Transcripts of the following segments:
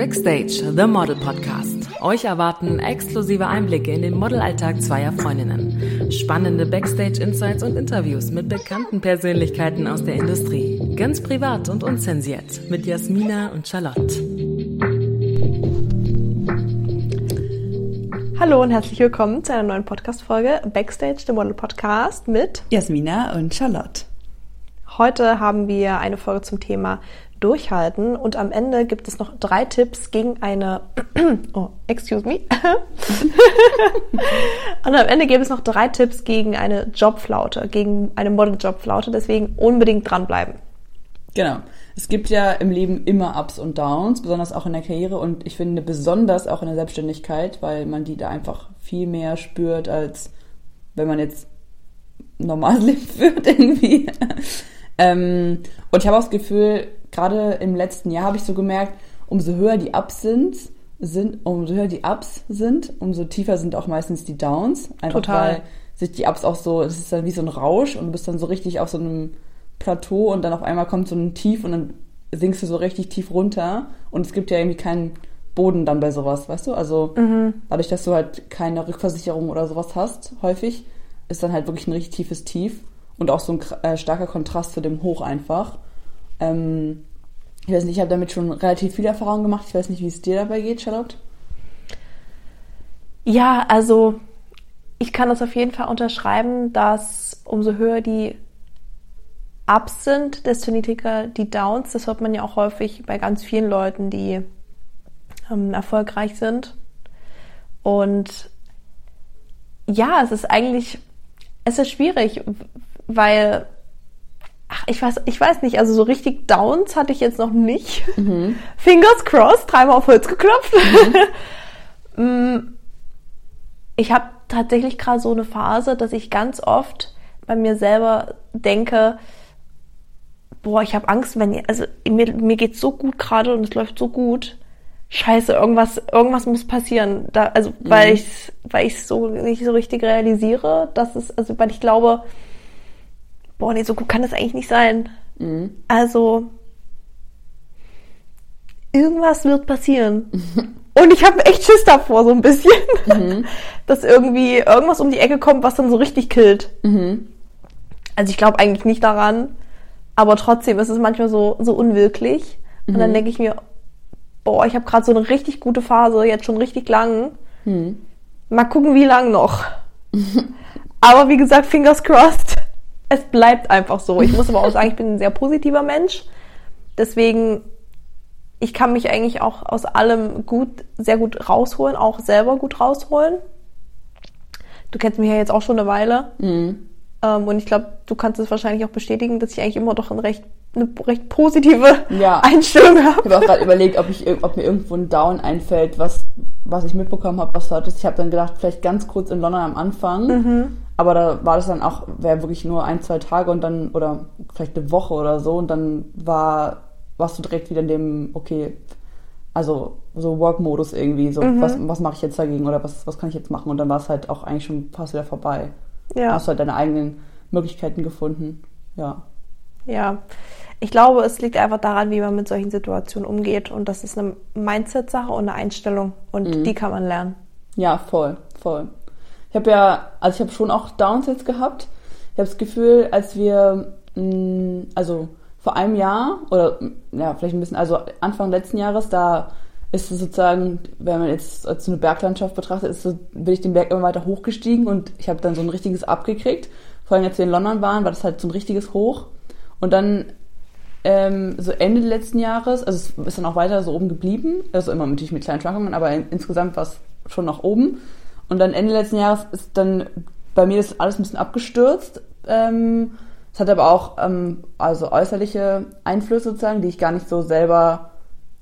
Backstage, The Model Podcast. Euch erwarten exklusive Einblicke in den Modelalltag zweier Freundinnen. Spannende Backstage-Insights und Interviews mit bekannten Persönlichkeiten aus der Industrie. Ganz privat und unzensiert mit Jasmina und Charlotte. Hallo und herzlich willkommen zu einer neuen Podcast-Folge Backstage, The Model Podcast mit Jasmina und Charlotte. Heute haben wir eine Folge zum Thema durchhalten. Und am Ende gibt es noch drei Tipps gegen eine, oh, excuse me. und am Ende gibt es noch drei Tipps gegen eine Jobflaute, gegen eine Model-Jobflaute. Deswegen unbedingt dranbleiben. Genau. Es gibt ja im Leben immer Ups und Downs, besonders auch in der Karriere und ich finde besonders auch in der Selbstständigkeit, weil man die da einfach viel mehr spürt, als wenn man jetzt normal Leben führt irgendwie. ähm, und ich habe auch das Gefühl, gerade im letzten Jahr habe ich so gemerkt, umso höher die Ups sind, sind, umso höher die Ups sind, umso tiefer sind auch meistens die Downs. Einfach Total. weil sich die Ups auch so, das ist dann wie so ein Rausch und du bist dann so richtig auf so einem Plateau und dann auf einmal kommt so ein Tief und dann sinkst du so richtig tief runter und es gibt ja irgendwie keinen Boden dann bei sowas, weißt du? Also mhm. dadurch, dass du halt keine Rückversicherung oder sowas hast, häufig, ist dann halt wirklich ein richtig tiefes Tief und auch so ein äh, starker Kontrast zu dem Hoch einfach. Ähm, ich weiß nicht, ich habe damit schon relativ viel Erfahrung gemacht. Ich weiß nicht, wie es dir dabei geht, Charlotte. Ja, also ich kann das auf jeden Fall unterschreiben, dass umso höher die Ups sind, desto niedriger die Downs. Das hört man ja auch häufig bei ganz vielen Leuten, die ähm, erfolgreich sind. Und ja, es ist eigentlich, es ist schwierig, weil ach, ich weiß, ich weiß nicht, also so richtig Downs hatte ich jetzt noch nicht. Mhm. Fingers crossed, dreimal auf Holz geklopft. Mhm. Mm, ich habe tatsächlich gerade so eine Phase, dass ich ganz oft bei mir selber denke, boah, ich habe Angst, wenn also mir, mir geht's so gut gerade und es läuft so gut. Scheiße, irgendwas, irgendwas muss passieren. Da, also, mhm. weil ich, weil ich so nicht so richtig realisiere, dass es, also, weil ich glaube, boah, nee, so gut kann das eigentlich nicht sein. Mhm. Also, irgendwas wird passieren. Und ich habe echt Schiss davor, so ein bisschen, mhm. dass irgendwie irgendwas um die Ecke kommt, was dann so richtig killt. Mhm. Also ich glaube eigentlich nicht daran, aber trotzdem ist es manchmal so, so unwirklich. Und dann mhm. denke ich mir, boah, ich habe gerade so eine richtig gute Phase, jetzt schon richtig lang. Mhm. Mal gucken, wie lang noch. aber wie gesagt, fingers crossed es bleibt einfach so. Ich muss aber auch sagen, ich bin ein sehr positiver Mensch. Deswegen, ich kann mich eigentlich auch aus allem gut, sehr gut rausholen, auch selber gut rausholen. Du kennst mich ja jetzt auch schon eine Weile. Mhm. Ähm, und ich glaube, du kannst es wahrscheinlich auch bestätigen, dass ich eigentlich immer doch ein recht, eine recht positive ja. Einstellung habe. Ich habe auch gerade überlegt, ob, ich, ob mir irgendwo ein Down einfällt, was, was ich mitbekommen habe, was du hattest. Ich habe dann gedacht, vielleicht ganz kurz in London am Anfang. Mhm aber da war das dann auch, wäre wirklich nur ein, zwei Tage und dann, oder vielleicht eine Woche oder so, und dann war, warst du direkt wieder in dem, okay, also so Work-Modus irgendwie, so mhm. was, was mache ich jetzt dagegen oder was, was kann ich jetzt machen? Und dann war es halt auch eigentlich schon fast wieder vorbei. Ja. Hast du halt deine eigenen Möglichkeiten gefunden. Ja. Ja. Ich glaube, es liegt einfach daran, wie man mit solchen Situationen umgeht. Und das ist eine Mindset-Sache und eine Einstellung. Und mhm. die kann man lernen. Ja, voll, voll. Ich habe ja, also ich habe schon auch Downs jetzt gehabt. Ich habe das Gefühl, als wir, mh, mm, also vor einem Jahr oder ja, vielleicht ein bisschen, also Anfang letzten Jahres, da ist es sozusagen, wenn man jetzt so eine Berglandschaft betrachtet, ist so, bin ich den Berg immer weiter hochgestiegen und ich habe dann so ein richtiges abgekriegt. Vor allem, als wir in London waren, war das halt so ein richtiges Hoch. Und dann ähm, so Ende letzten Jahres, also es ist dann auch weiter so oben geblieben, also immer natürlich mit kleinen Schwankungen, aber in, insgesamt war es schon nach oben. Und dann Ende letzten Jahres ist dann bei mir das alles ein bisschen abgestürzt. Ähm, es hat aber auch ähm, also äußerliche Einflüsse sozusagen, die ich gar nicht so selber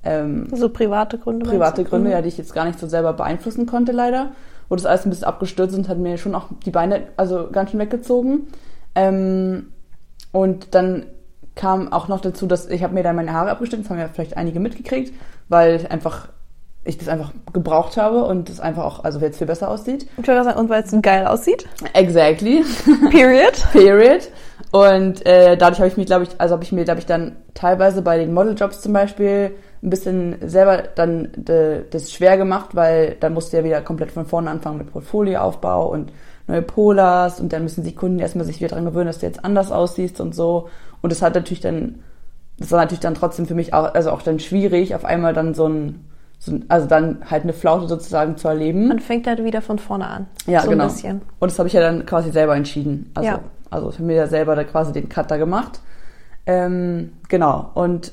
ähm, so private Gründe. Private Gründe, mhm. ja, die ich jetzt gar nicht so selber beeinflussen konnte, leider. Wo das alles ein bisschen abgestürzt und hat mir schon auch die Beine also ganz schön weggezogen. Ähm, und dann kam auch noch dazu, dass ich habe mir dann meine Haare abgeschnitten, das haben ja vielleicht einige mitgekriegt, weil einfach ich das einfach gebraucht habe und es einfach auch, also jetzt viel besser aussieht. Und weil es geil aussieht. Exactly. Period. Period. Und äh, dadurch habe ich mich, glaube ich, also habe ich mir, glaube ich, dann teilweise bei den Modeljobs zum Beispiel ein bisschen selber dann de, das schwer gemacht, weil dann musst du ja wieder komplett von vorne anfangen mit Portfolioaufbau und neue Polars und dann müssen die Kunden erstmal sich wieder dran gewöhnen, dass du jetzt anders aussiehst und so. Und das hat natürlich dann, das war natürlich dann trotzdem für mich auch, also auch dann schwierig, auf einmal dann so ein, so ein also dann halt eine Flaute sozusagen zu erleben. Man fängt halt wieder von vorne an. Ja, so genau. Ein bisschen. Und das habe ich ja dann quasi selber entschieden. Also, Ja. also für mich ja selber da quasi den Cut da gemacht. Ähm, genau. Und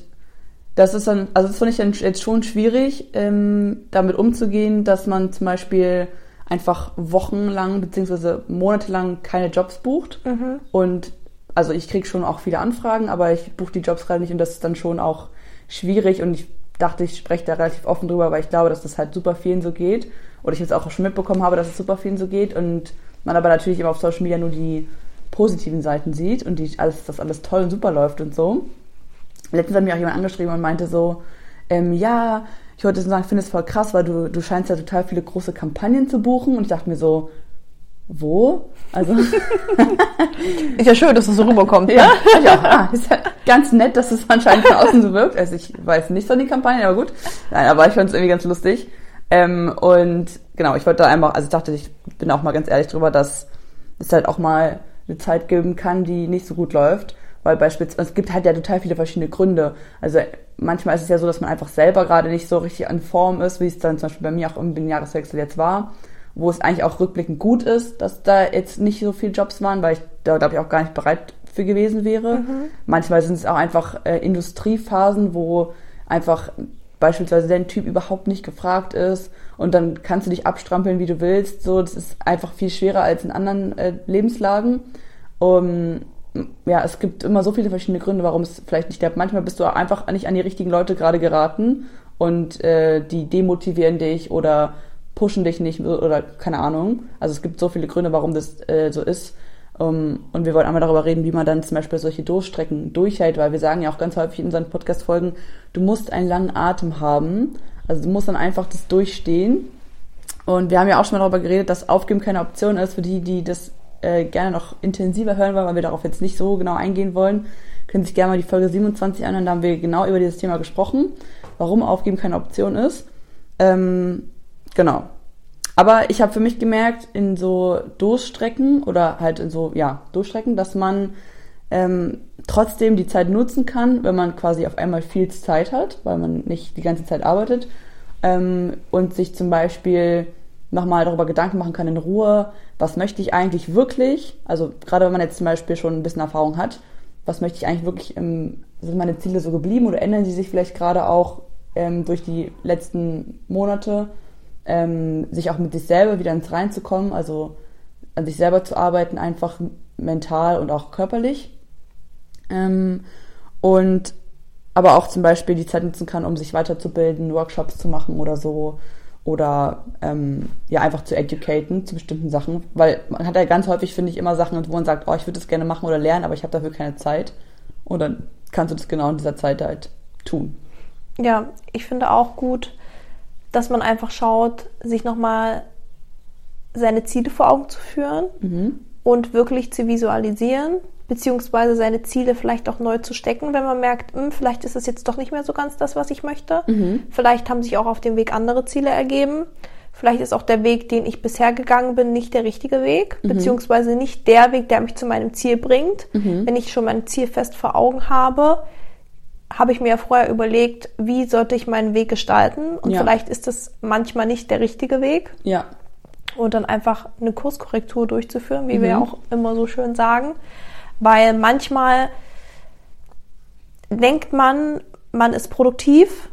das ist dann, also das fand ich dann jetzt schon schwierig, ähm, damit umzugehen, dass man zum Beispiel einfach wochenlang beziehungsweise monatelang keine Jobs bucht. Und also ich kriege schon auch viele Anfragen, aber ich buche die Jobs gerade nicht und das ist dann schon auch schwierig und ich dachte, ich spreche da relativ offen drüber, weil ich glaube, dass das halt super vielen so geht. Oder ich jetzt auch schon mitbekommen habe, dass es super vielen so geht und man aber natürlich immer auf Social Media nur die positiven Seiten sieht und die alles, dass alles toll und super läuft und so. Letztens hat mich auch jemand angeschrieben und meinte so, ähm, ja, ich wollte sagen, ich finde es voll krass, weil du, du scheinst ja total viele große Kampagnen zu buchen. Und ich dachte mir so, wo? Also, Ist ja schön, dass das so rüberkommt. ja, ja, ah, ist ja ganz nett, dass es anscheinend von außen so wirkt. Also ich weiß nicht so die Kampagne, aber gut. Nein, aber ich fand es irgendwie ganz lustig. Ähm, und genau, ich wollte da einfach, also ich dachte, ich bin auch mal ganz ehrlich drüber, dass es halt auch mal eine Zeit geben kann, die nicht so gut läuft. Weil beispielsweise, es gibt halt ja total viele verschiedene Gründe. Also manchmal ist es ja so, dass man einfach selber gerade nicht so richtig an Form ist, wie es dann zum Beispiel bei mir auch im Jahreswechsel jetzt war, wo es eigentlich auch rückblickend gut ist, dass da jetzt nicht so viele Jobs waren, weil ich da glaube ich auch gar nicht bereit für gewesen wäre. Manchmal sind es auch einfach äh, Industriephasen, wo einfach beispielsweise dein Typ überhaupt nicht gefragt ist und dann kannst du dich abstrampeln, wie du willst. So, das ist einfach viel schwerer als in anderen äh, Lebenslagen. Um, ja, es gibt immer so viele verschiedene Gründe, warum es vielleicht nicht klappt. Manchmal bist du einfach nicht an die richtigen Leute gerade geraten und äh, die demotivieren dich oder pushen dich nicht oder keine Ahnung. Also es gibt so viele Gründe, warum das äh, so ist. Um, und wir wollen einmal darüber reden, wie man dann zum Beispiel solche Durchstrecken durchhält, weil wir sagen ja auch ganz häufig in unseren Podcast-Folgen, du musst einen langen Atem haben. Also du musst dann einfach das durchstehen. Und wir haben ja auch schon mal darüber geredet, dass Aufgeben keine Option ist. Für die, die das äh, gerne noch intensiver hören wollen, weil wir darauf jetzt nicht so genau eingehen wollen, können sich gerne mal die Folge 27 anhören. Da haben wir genau über dieses Thema gesprochen, warum Aufgeben keine Option ist. Ähm, genau. Aber ich habe für mich gemerkt, in so Durchstrecken oder halt in so, ja, Durchstrecken, dass man ähm, trotzdem die Zeit nutzen kann, wenn man quasi auf einmal viel Zeit hat, weil man nicht die ganze Zeit arbeitet ähm, und sich zum Beispiel nochmal darüber Gedanken machen kann in Ruhe, was möchte ich eigentlich wirklich, also gerade wenn man jetzt zum Beispiel schon ein bisschen Erfahrung hat, was möchte ich eigentlich wirklich, ähm, sind meine Ziele so geblieben oder ändern sie sich vielleicht gerade auch ähm, durch die letzten Monate, ähm, sich auch mit sich selber wieder ins Rein zu kommen, also an sich selber zu arbeiten, einfach mental und auch körperlich. Ähm, und aber auch zum Beispiel die Zeit nutzen kann, um sich weiterzubilden, Workshops zu machen oder so. Oder ähm, ja, einfach zu educaten zu bestimmten Sachen. Weil man hat ja ganz häufig, finde ich, immer Sachen, wo man sagt, oh, ich würde das gerne machen oder lernen, aber ich habe dafür keine Zeit. Und dann kannst du das genau in dieser Zeit halt tun. Ja, ich finde auch gut, dass man einfach schaut, sich nochmal seine Ziele vor Augen zu führen und wirklich zu visualisieren, beziehungsweise seine Ziele vielleicht auch neu zu stecken, wenn man merkt, hm, vielleicht ist es jetzt doch nicht mehr so ganz das, was ich möchte. Vielleicht haben sich auch auf dem Weg andere Ziele ergeben. Vielleicht ist auch der Weg, den ich bisher gegangen bin, nicht der richtige Weg, beziehungsweise nicht der Weg, der mich zu meinem Ziel bringt. Wenn ich schon mein Ziel fest vor Augen habe, habe ich mir ja vorher überlegt, wie sollte ich meinen Weg gestalten. Und Ja. vielleicht ist das manchmal nicht der richtige Weg. Ja, Und dann einfach eine Kurskorrektur durchzuführen, wie wir ja auch immer so schön sagen. Weil manchmal denkt man, man ist produktiv,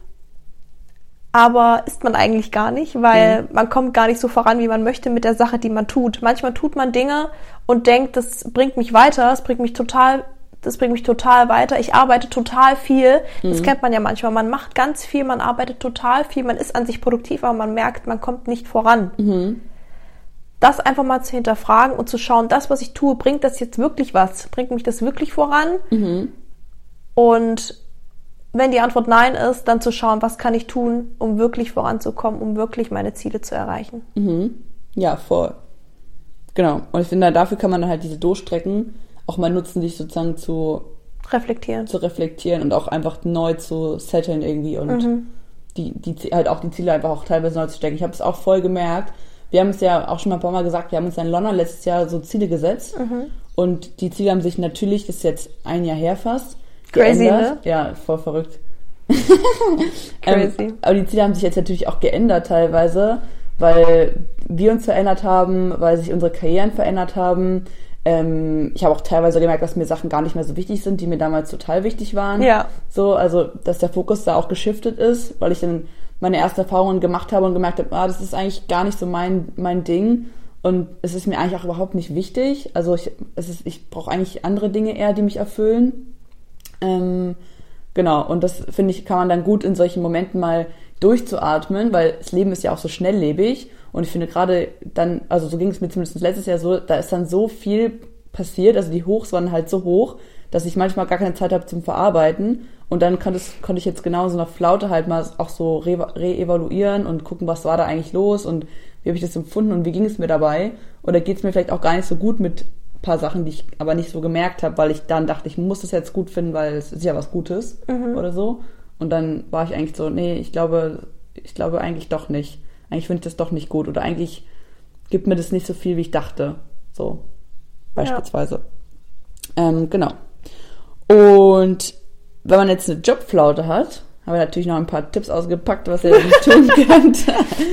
aber ist man eigentlich gar nicht, weil man kommt gar nicht so voran, wie man möchte mit der Sache, die man tut. Manchmal tut man Dinge und denkt, das bringt mich weiter, das bringt mich total, das bringt mich total weiter. Ich arbeite total viel. Das kennt man ja manchmal. Man macht ganz viel, man arbeitet total viel, man ist an sich produktiv, aber man merkt, man kommt nicht voran. Das einfach mal zu hinterfragen und zu schauen, das, was ich tue, bringt das jetzt wirklich was? Bringt mich das wirklich voran? Und wenn die Antwort nein ist, dann zu schauen, was kann ich tun, um wirklich voranzukommen, um wirklich meine Ziele zu erreichen. Ja, voll. Genau. Und ich finde, dafür kann man dann halt diese Durchstrecken auch mal nutzen, sich sozusagen zu reflektieren. zu reflektieren und auch einfach neu zu setteln irgendwie und Mhm. die, die halt auch die Ziele einfach auch teilweise neu zu stecken. Ich habe es auch voll gemerkt. Wir haben es ja auch schon mal ein paar Mal gesagt, wir haben uns in London letztes Jahr so Ziele gesetzt Mhm. und die Ziele haben sich natürlich, das ist jetzt ein Jahr her fast, Crazy, geändert. Ja, voll verrückt. Crazy. Ähm, aber die Ziele haben sich jetzt natürlich auch geändert teilweise, weil wir uns verändert haben, weil sich unsere Karrieren verändert haben. Ähm, ich habe auch teilweise gemerkt, dass mir Sachen gar nicht mehr so wichtig sind, die mir damals total wichtig waren. Ja. So, also, dass der Fokus da auch geschiftet ist, weil ich dann meine ersten Erfahrungen gemacht habe und gemerkt habe, ah, das ist eigentlich gar nicht so mein, mein Ding. Und es ist mir eigentlich auch überhaupt nicht wichtig. Also ich, es ist, ich brauche eigentlich andere Dinge eher, die mich erfüllen. Ähm, genau, und das finde ich, kann man dann gut in solchen Momenten mal durchzuatmen, weil das Leben ist ja auch so schnelllebig. Und ich finde gerade dann, also so ging es mir zumindest letztes Jahr so, da ist dann so viel passiert, also die Hochs waren halt so hoch, dass ich manchmal gar keine Zeit habe zum Verarbeiten. Und dann konnte, es, konnte ich jetzt genau so einer Flaute halt mal auch so re- re-evaluieren und gucken, was war da eigentlich los und wie habe ich das empfunden und wie ging es mir dabei. Oder geht es mir vielleicht auch gar nicht so gut mit ein paar Sachen, die ich aber nicht so gemerkt habe, weil ich dann dachte, ich muss das jetzt gut finden, weil es ist ja was Gutes oder so. Und dann war ich eigentlich so, nee, ich glaube, ich glaube eigentlich doch nicht. Eigentlich finde ich das doch nicht gut. Oder eigentlich gibt mir das nicht so viel, wie ich dachte. So, beispielsweise. Ähm, genau. Und wenn man jetzt eine Jobflaute hat, haben wir natürlich noch ein paar Tipps ausgepackt, was ihr nicht tun könnt,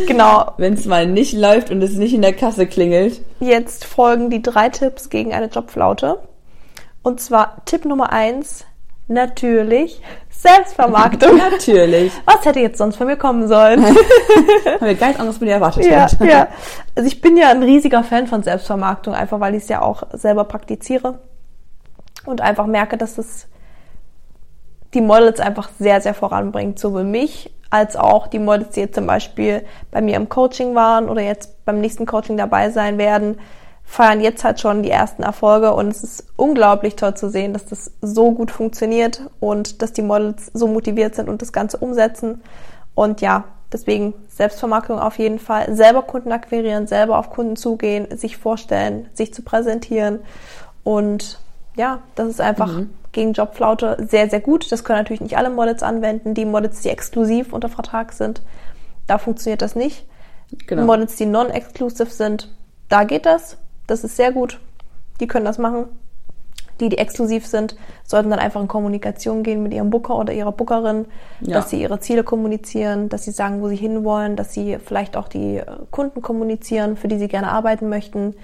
Genau. wenn es mal nicht läuft und es nicht in der Kasse klingelt. Jetzt folgen die drei Tipps gegen eine Jobflaute. Und zwar Tipp Nummer eins, natürlich Selbstvermarktung. Natürlich. Was hätte jetzt sonst von mir kommen sollen? Haben wir gar nichts anderes von dir erwartet. ja, ja. Also ich bin ja ein riesiger Fan von Selbstvermarktung, einfach weil ich es ja auch selber praktiziere und einfach merke, dass es die Models einfach sehr, sehr voranbringt, sowohl mich als auch die Models, die jetzt zum Beispiel bei mir im Coaching waren oder jetzt beim nächsten Coaching dabei sein werden, feiern jetzt halt schon die ersten Erfolge und es ist unglaublich toll zu sehen, dass das so gut funktioniert und dass die Models so motiviert sind und das Ganze umsetzen. Und ja, deswegen Selbstvermarktung auf jeden Fall. Selber Kunden akquirieren, selber auf Kunden zugehen, sich vorstellen, sich zu präsentieren. Und ja, das ist einfach gegen Jobflaute sehr, sehr gut. Das können natürlich nicht alle Models anwenden. Die Models, die exklusiv unter Vertrag sind, da funktioniert das nicht. Genau. Models, die non-exclusive sind, da geht das. Das ist sehr gut. Die können das machen. Die, die exklusiv sind, sollten dann einfach in Kommunikation gehen mit ihrem Booker oder ihrer Bookerin, Ja. dass sie ihre Ziele kommunizieren, dass sie sagen, wo sie hinwollen, dass sie vielleicht auch die Kunden kommunizieren, für die sie gerne arbeiten möchten,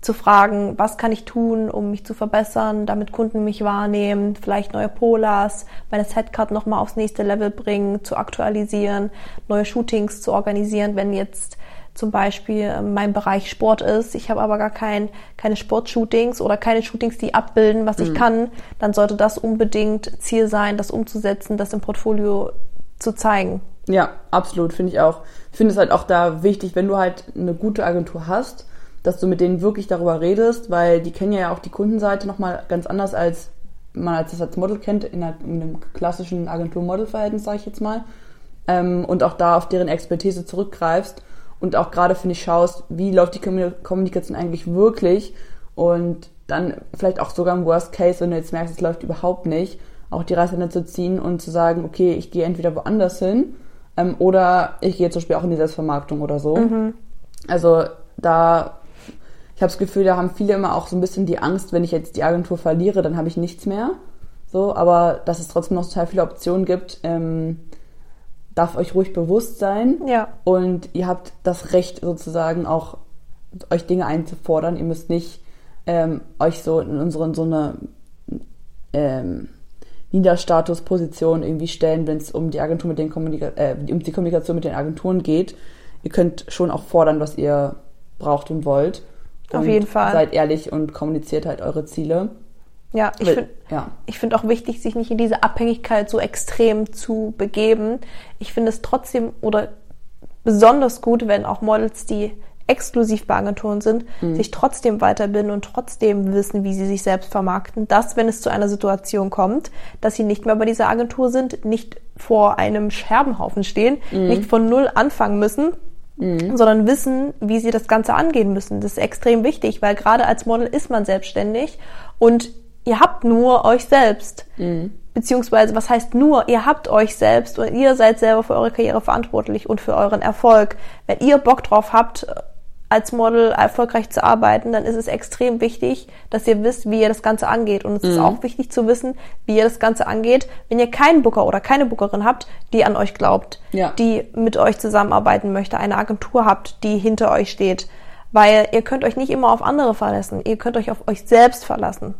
zu fragen, was kann ich tun, um mich zu verbessern, damit Kunden mich wahrnehmen, vielleicht neue Polars, meine Setcard nochmal aufs nächste Level bringen, zu aktualisieren, neue Shootings zu organisieren, wenn jetzt zum Beispiel äh, mein Bereich Sport ist, ich habe aber gar kein, keine Sportshootings oder keine Shootings, die abbilden, was ich kann, dann sollte das unbedingt Ziel sein, das umzusetzen, das im Portfolio zu zeigen. Ja, absolut, finde ich auch. Ich finde es halt auch da wichtig, wenn du halt eine gute Agentur hast, dass du mit denen wirklich darüber redest, weil die kennen ja auch die Kundenseite nochmal ganz anders, als man als das als Model kennt, in, einer, in einem klassischen Agentur-Model-Verhältnis, sage ich jetzt mal. Ähm, und auch da auf deren Expertise zurückgreifst und auch gerade, finde ich, schaust, wie läuft die Kommu- Kommunikation eigentlich wirklich und dann vielleicht auch sogar im Worst Case, wenn du jetzt merkst, es läuft überhaupt nicht, auch die Reißleine zu ziehen und zu sagen, okay, ich gehe entweder woanders hin ähm, oder ich gehe zum Beispiel auch in die Selbstvermarktung oder so. Also da, ich habe das Gefühl, da haben viele immer auch so ein bisschen die Angst, wenn ich jetzt die Agentur verliere, dann habe ich nichts mehr. So, aber dass es trotzdem noch total viele Optionen gibt, ähm, darf euch ruhig bewusst sein. Ja. Und ihr habt das Recht sozusagen auch, euch Dinge einzufordern. Ihr müsst nicht ähm, euch so in unseren so eine ähm, Niederstatusposition irgendwie stellen, wenn es um die Agentur mit den Kommunika äh, um die Kommunikation mit den Agenturen geht. Ihr könnt schon auch fordern, was ihr braucht und wollt. Auf und jeden Fall. Seid ehrlich und kommuniziert halt eure Ziele. Ja, ich finde ja. ich finde auch wichtig, sich nicht in diese Abhängigkeit so extrem zu begeben. Ich finde es trotzdem oder besonders gut, wenn auch Models, die exklusiv bei Agenturen sind, sich trotzdem weiterbilden und trotzdem wissen, wie sie sich selbst vermarkten. Dass, wenn es zu einer Situation kommt, dass sie nicht mehr bei dieser Agentur sind, nicht vor einem Scherbenhaufen stehen, nicht von null anfangen müssen, sondern wissen, wie sie das Ganze angehen müssen. Das ist extrem wichtig, weil gerade als Model ist man selbstständig und ihr habt nur euch selbst. Beziehungsweise, was heißt nur, ihr habt euch selbst und ihr seid selber für eure Karriere verantwortlich und für euren Erfolg. Wenn ihr Bock drauf habt, als Model erfolgreich zu arbeiten, dann ist es extrem wichtig, dass ihr wisst, wie ihr das Ganze angeht. Und es ist auch wichtig zu wissen, wie ihr das Ganze angeht, wenn ihr keinen Booker oder keine Bookerin habt, die an euch glaubt, Ja. die mit euch zusammenarbeiten möchte, eine Agentur habt, die hinter euch steht. Weil ihr könnt euch nicht immer auf andere verlassen. Ihr könnt euch auf euch selbst verlassen.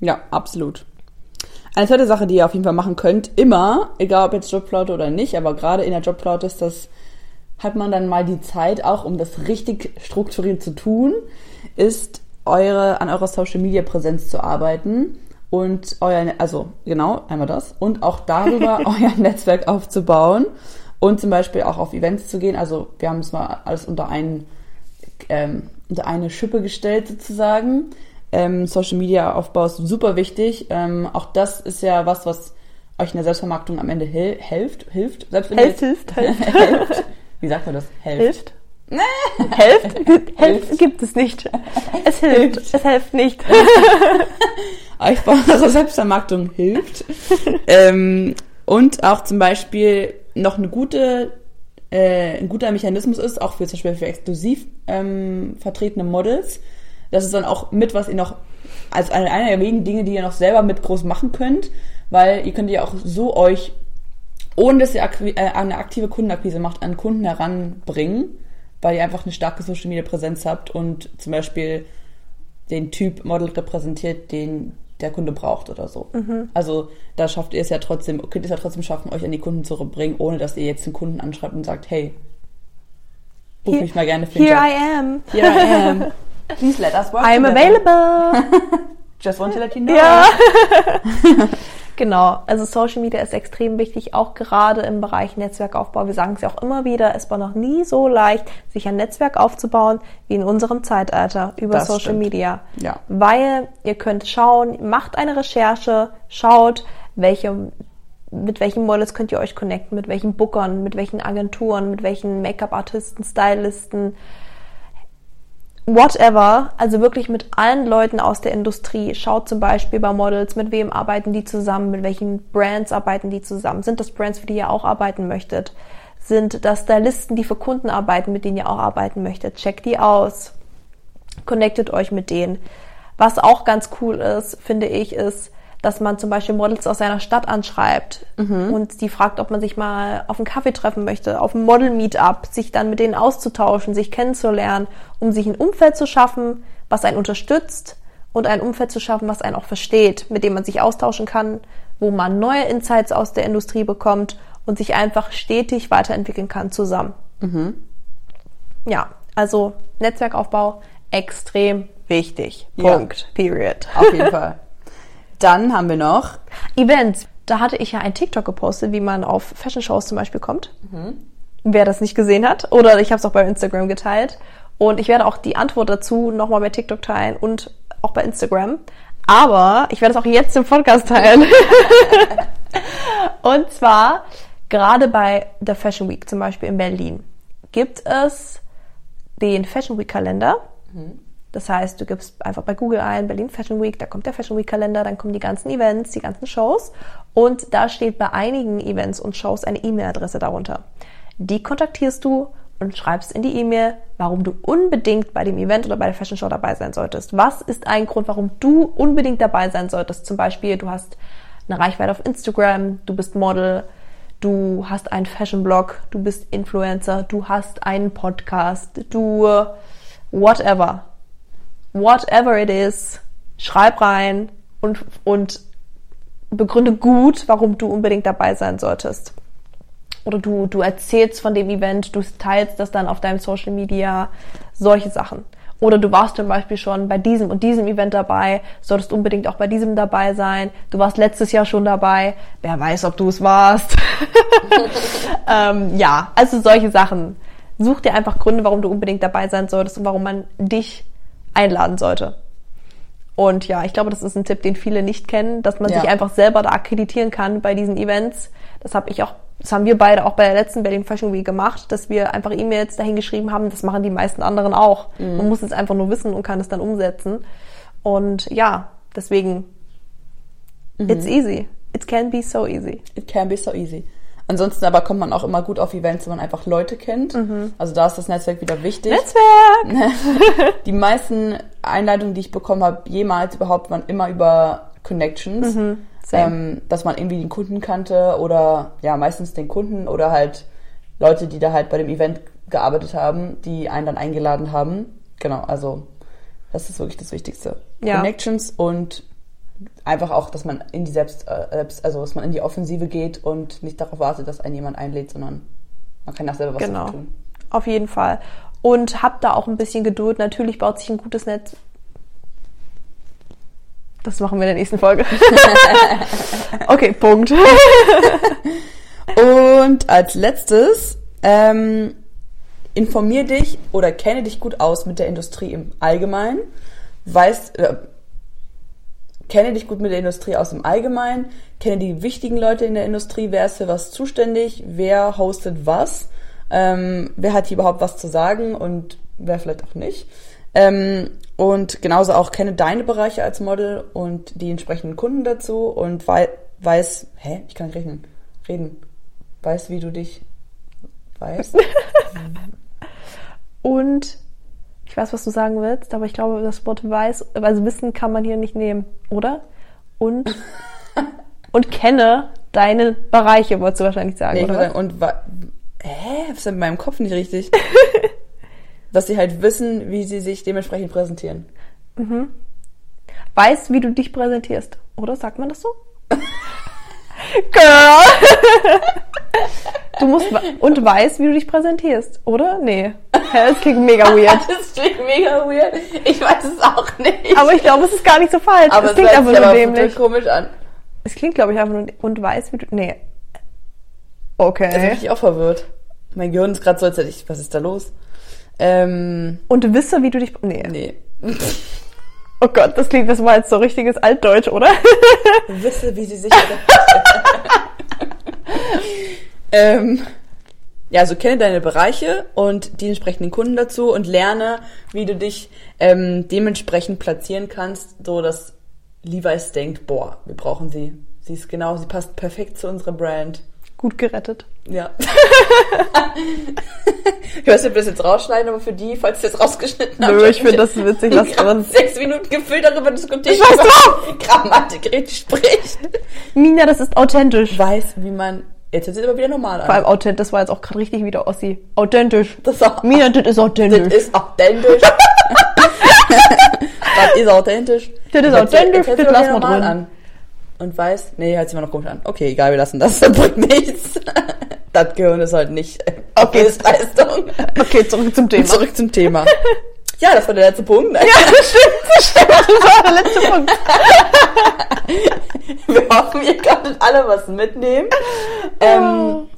Ja, absolut. Eine zweite Sache, die ihr auf jeden Fall machen könnt, immer, egal ob jetzt Jobflaute oder nicht, aber gerade in der Jobflaute ist das, hat man dann mal die Zeit auch, um das richtig strukturiert zu tun, ist eure, an eurer Social Media Präsenz zu arbeiten und euer, also genau, einmal das, und auch darüber euer Netzwerk aufzubauen und zum Beispiel auch auf Events zu gehen. Also wir haben es mal alles unter einen ähm, unter eine Schippe gestellt sozusagen. Ähm, Social Media Aufbau ist super wichtig. Ähm, auch das ist ja was, was euch in der Selbstvermarktung am Ende hil hilft. Hilft. Selbst wenn Helft, hilft, hilft. hilft. Wie sagt man das? Hilft. Hilft? Hilft gibt es nicht. Es hilft. Es hilft nicht. bei eurer Selbstvermarktung hilft. ähm, und auch zum Beispiel noch eine gute, äh, ein guter Mechanismus ist, auch für zum Beispiel für exklusiv ähm, vertretene Models. Das ist dann auch mit, was ihr noch, als eine, eine der wenigen Dinge, die ihr noch selber mit groß machen könnt, weil ihr könnt ja auch so euch, ohne dass ihr äh, eine aktive Kundenakquise macht, an Kunden heranbringen, weil ihr einfach eine starke Social Media Präsenz habt und zum Beispiel den Typ Model repräsentiert, den der Kunde braucht oder so. Also da schafft ihr es ja trotzdem, könnt ihr es ja trotzdem schaffen, euch an die Kunden zu bringen, ohne dass ihr jetzt den Kunden anschreibt und sagt, hey, ruf mich mal gerne für Here Job. I am. Here I am. Please let us work I'm together. available. Just want to let you know. Ja. genau. Also Social Media ist extrem wichtig, auch gerade im Bereich Netzwerkaufbau. Wir sagen es ja auch immer wieder, es war noch nie so leicht, sich ein Netzwerk aufzubauen wie in unserem Zeitalter über Das Social stimmt. Media. Ja. Weil ihr könnt schauen, macht eine Recherche, schaut, welche mit welchen Models könnt ihr euch connecten, mit welchen Bookern, mit welchen Agenturen, mit welchen Make-up-Artisten, Stylisten, whatever, also wirklich mit allen Leuten aus der Industrie. Schaut zum Beispiel bei Models, mit wem arbeiten die zusammen, mit welchen Brands arbeiten die zusammen. Sind das Brands, für die ihr auch arbeiten möchtet? Sind das Stylisten, die für Kunden arbeiten, mit denen ihr auch arbeiten möchtet? Checkt die aus. Connectet euch mit denen. Was auch ganz cool ist, finde ich, ist, dass man zum Beispiel Models aus seiner Stadt anschreibt und die fragt, ob man sich mal auf einen Kaffee treffen möchte, auf einem Model-Meetup, sich dann mit denen auszutauschen, sich kennenzulernen, um sich ein Umfeld zu schaffen, was einen unterstützt und ein Umfeld zu schaffen, was einen auch versteht, mit dem man sich austauschen kann, wo man neue Insights aus der Industrie bekommt und sich einfach stetig weiterentwickeln kann zusammen. Ja, also Netzwerkaufbau extrem wichtig. Ja. Punkt. Period. Auf jeden Fall. Dann haben wir noch, Events. Da hatte ich ja ein TikTok gepostet, wie man auf Fashion-Shows zum Beispiel kommt. Wer das nicht gesehen hat. Oder ich habe es auch bei Instagram geteilt. Und ich werde auch die Antwort dazu nochmal bei TikTok teilen und auch bei Instagram. Aber ich werde es auch jetzt im Podcast teilen. und zwar, gerade bei der Fashion Week, zum Beispiel in Berlin, gibt es den Fashion Week Kalender. Das heißt, du gibst einfach bei Google ein Berlin Fashion Week, da kommt der Fashion Week Kalender, dann kommen die ganzen Events, die ganzen Shows und da steht bei einigen Events und Shows eine E-Mail-Adresse darunter. Die kontaktierst du und schreibst in die E-Mail, warum du unbedingt bei dem Event oder bei der Fashion Show dabei sein solltest. Was ist ein Grund, warum du unbedingt dabei sein solltest? Zum Beispiel, du hast eine Reichweite auf Instagram, du bist Model, du hast einen Fashion-Blog, du bist Influencer, du hast einen Podcast, du whatever. Whatever it is, schreib rein und, und begründe gut, warum du unbedingt dabei sein solltest. Oder du, du erzählst von dem Event, du teilst das dann auf deinem Social Media, solche Sachen. Oder du warst zum Beispiel schon bei diesem und diesem Event dabei, solltest unbedingt auch bei diesem dabei sein. Du warst letztes Jahr schon dabei, wer weiß, ob du es warst. ähm, ja, also solche Sachen. Such dir einfach Gründe, warum du unbedingt dabei sein solltest und warum man dich einladen sollte. Und ja, ich glaube, das ist ein Tipp, den viele nicht kennen, dass man Ja. sich einfach selber da akkreditieren kann bei diesen Events. Das habe ich auch, das haben wir beide auch bei der letzten Berlin Fashion Week gemacht, dass wir einfach E-Mails dahin geschrieben haben. Das machen die meisten anderen auch. Man muss es einfach nur wissen und kann es dann umsetzen. Und ja, deswegen, it's easy. It can be so easy. It can be so easy. Ansonsten aber kommt man auch immer gut auf Events, wenn man einfach Leute kennt. Also da ist das Netzwerk wieder wichtig. Netzwerk! Die meisten Einladungen, die ich bekommen habe, jemals überhaupt, waren immer über Connections. same. ähm, dass man irgendwie den Kunden kannte oder ja, meistens den Kunden oder halt Leute, die da halt bei dem Event gearbeitet haben, die einen dann eingeladen haben. Genau, also das ist wirklich das Wichtigste. Ja. Connections und einfach auch, dass man in die selbst, äh, selbst, also dass man in die Offensive geht und nicht darauf wartet, dass einen jemand einlädt, sondern man kann auch selber was Genau. tun. Auf jeden Fall. Und habt da auch ein bisschen Geduld. Natürlich baut sich ein gutes Netz. Das machen wir in der nächsten Folge. okay, Punkt. Und als letztes, ähm, informier dich oder kenne dich gut aus mit der Industrie im Allgemeinen. Weißt, äh, kenne dich gut mit der Industrie aus im Allgemeinen. Kenne die wichtigen Leute in der Industrie. Wer ist für was zuständig? Wer hostet was? Ähm, wer hat hier überhaupt was zu sagen und wer vielleicht auch nicht? Ähm, und genauso auch kenne deine Bereiche als Model und die entsprechenden Kunden dazu und wei weiß, hä, ich kann nicht rechnen, reden, weiß, wie du dich weißt. Und ich weiß, was du sagen willst, aber ich glaube, das Wort weiß, also Wissen kann man hier nicht nehmen, oder? Und, und kenne deine Bereiche, wolltest du wahrscheinlich sagen, Nee, oder? sagen, und hä, was ist in meinem Kopf nicht richtig? Dass sie halt wissen, wie sie sich dementsprechend präsentieren. Weiß, wie du dich präsentierst, oder? Sagt man das so? Girl! Du musst und weiß, wie du dich präsentierst, oder? Nee. Das klingt mega weird. Das klingt mega weird. Ich weiß es auch nicht. Aber ich glaube, es ist gar nicht so falsch. Aber es klingt einfach nur aber dämlich. komisch an. Es klingt, glaube ich, einfach nur und weiß, wie du. Nee. Jetzt bin Okay. ich auch verwirrt. Mein Gehirn ist gerade so, als hätte ich, was ist da los? Ähm, Und wisse, wie du dich. Nee. nee. Oh Gott, das klingt, das war jetzt so richtiges Altdeutsch, oder? Wisse, wie sie sich. Ähm, ja, also kenne deine Bereiche und die entsprechenden Kunden dazu und lerne, wie du dich ähm, dementsprechend platzieren kannst, so dass Levi's denkt, boah, wir brauchen sie. Sie ist genau, sie passt perfekt zu unserer Brand. Gut gerettet. Ja. ich weiß nicht, ob wir das jetzt rausschneiden, aber für die, falls ihr das rausgeschnitten habt. Nö, ich finde das witzig, was drin. sechs Minuten gefühlt darüber diskutiert, wie Grammatik richtig spricht. Mina, das ist authentisch. Weiß, wie man. Jetzt hört sich aber wieder normal an. Vor allem authentisch, das war jetzt auch gerade richtig wieder Ossi. Authentisch. Das, ist auch, Mina, das ist das authentisch. ist authentisch. das ist authentisch. Das ist authentisch, das lassen wir drin. An. Und weiß, nee, hört sich immer noch komisch an. Okay, egal, wir lassen das. Das bringt nichts. Das Gehirn ist halt nicht Okay. Leistung. Okay, zurück zum Thema. Zurück zum Thema. Ja, das war der letzte Punkt. Ja, das stimmt, das stimmt. Das war der letzte Punkt. Wir hoffen, ihr konntet alle was mitnehmen. Ähm,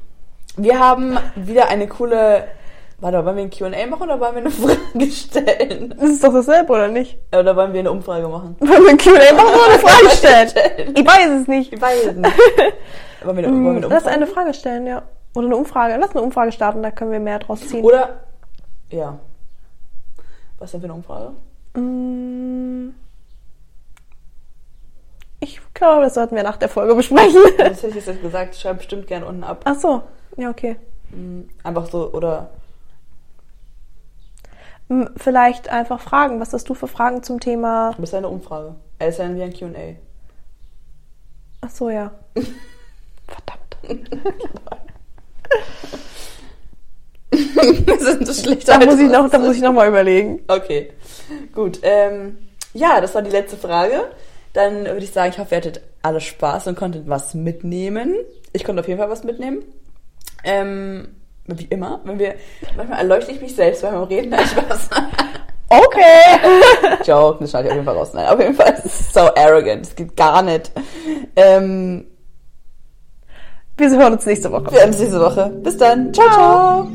wir haben wieder eine coole. Warte, wollen wir ein QA machen oder wollen wir eine Frage stellen? Das ist doch dasselbe, oder nicht? Oder wollen wir eine Umfrage machen? Wollen wir ein Q&A machen oder eine Frage stellen? Ich weiß es nicht. Ich weiß es nicht. Wollen wir eine, wollen wir eine Lass Umfrage? eine Frage stellen, ja. Oder eine Umfrage. Lass eine Umfrage starten, da können wir mehr draus ziehen. Oder. Ja. Was denn für eine Umfrage? Mm. Ich glaube, das sollten wir nach der Folge besprechen. Das hätte ich jetzt gesagt. Schreib bestimmt gerne unten ab. Ach so. Ja, okay. Einfach so, oder. M, Vielleicht einfach Fragen. Was hast du für Fragen zum Thema? Das ist eine Umfrage. Es ist dann wie ein QA. Ach so, ja. Verdammt. Wir sind so schlecht. Da muss ich noch, da muss ich noch mal überlegen. Okay, gut. Ähm, ja, das war die letzte Frage. Dann würde ich sagen, ich hoffe, ihr hattet alle Spaß und konntet was mitnehmen. Ich konnte auf jeden Fall was mitnehmen. Ähm, wie immer, wenn wir, manchmal erleuchte ich mich selbst beim Reden. Nein, Spaß. Okay. Joke, das schneide ich auf jeden Fall raus. Nein, auf jeden Fall, es ist so arrogant. Es geht gar nicht. Ähm, Wir hören uns nächste Woche. wir sehen uns nächste Woche. Bis dann. ciao. ciao.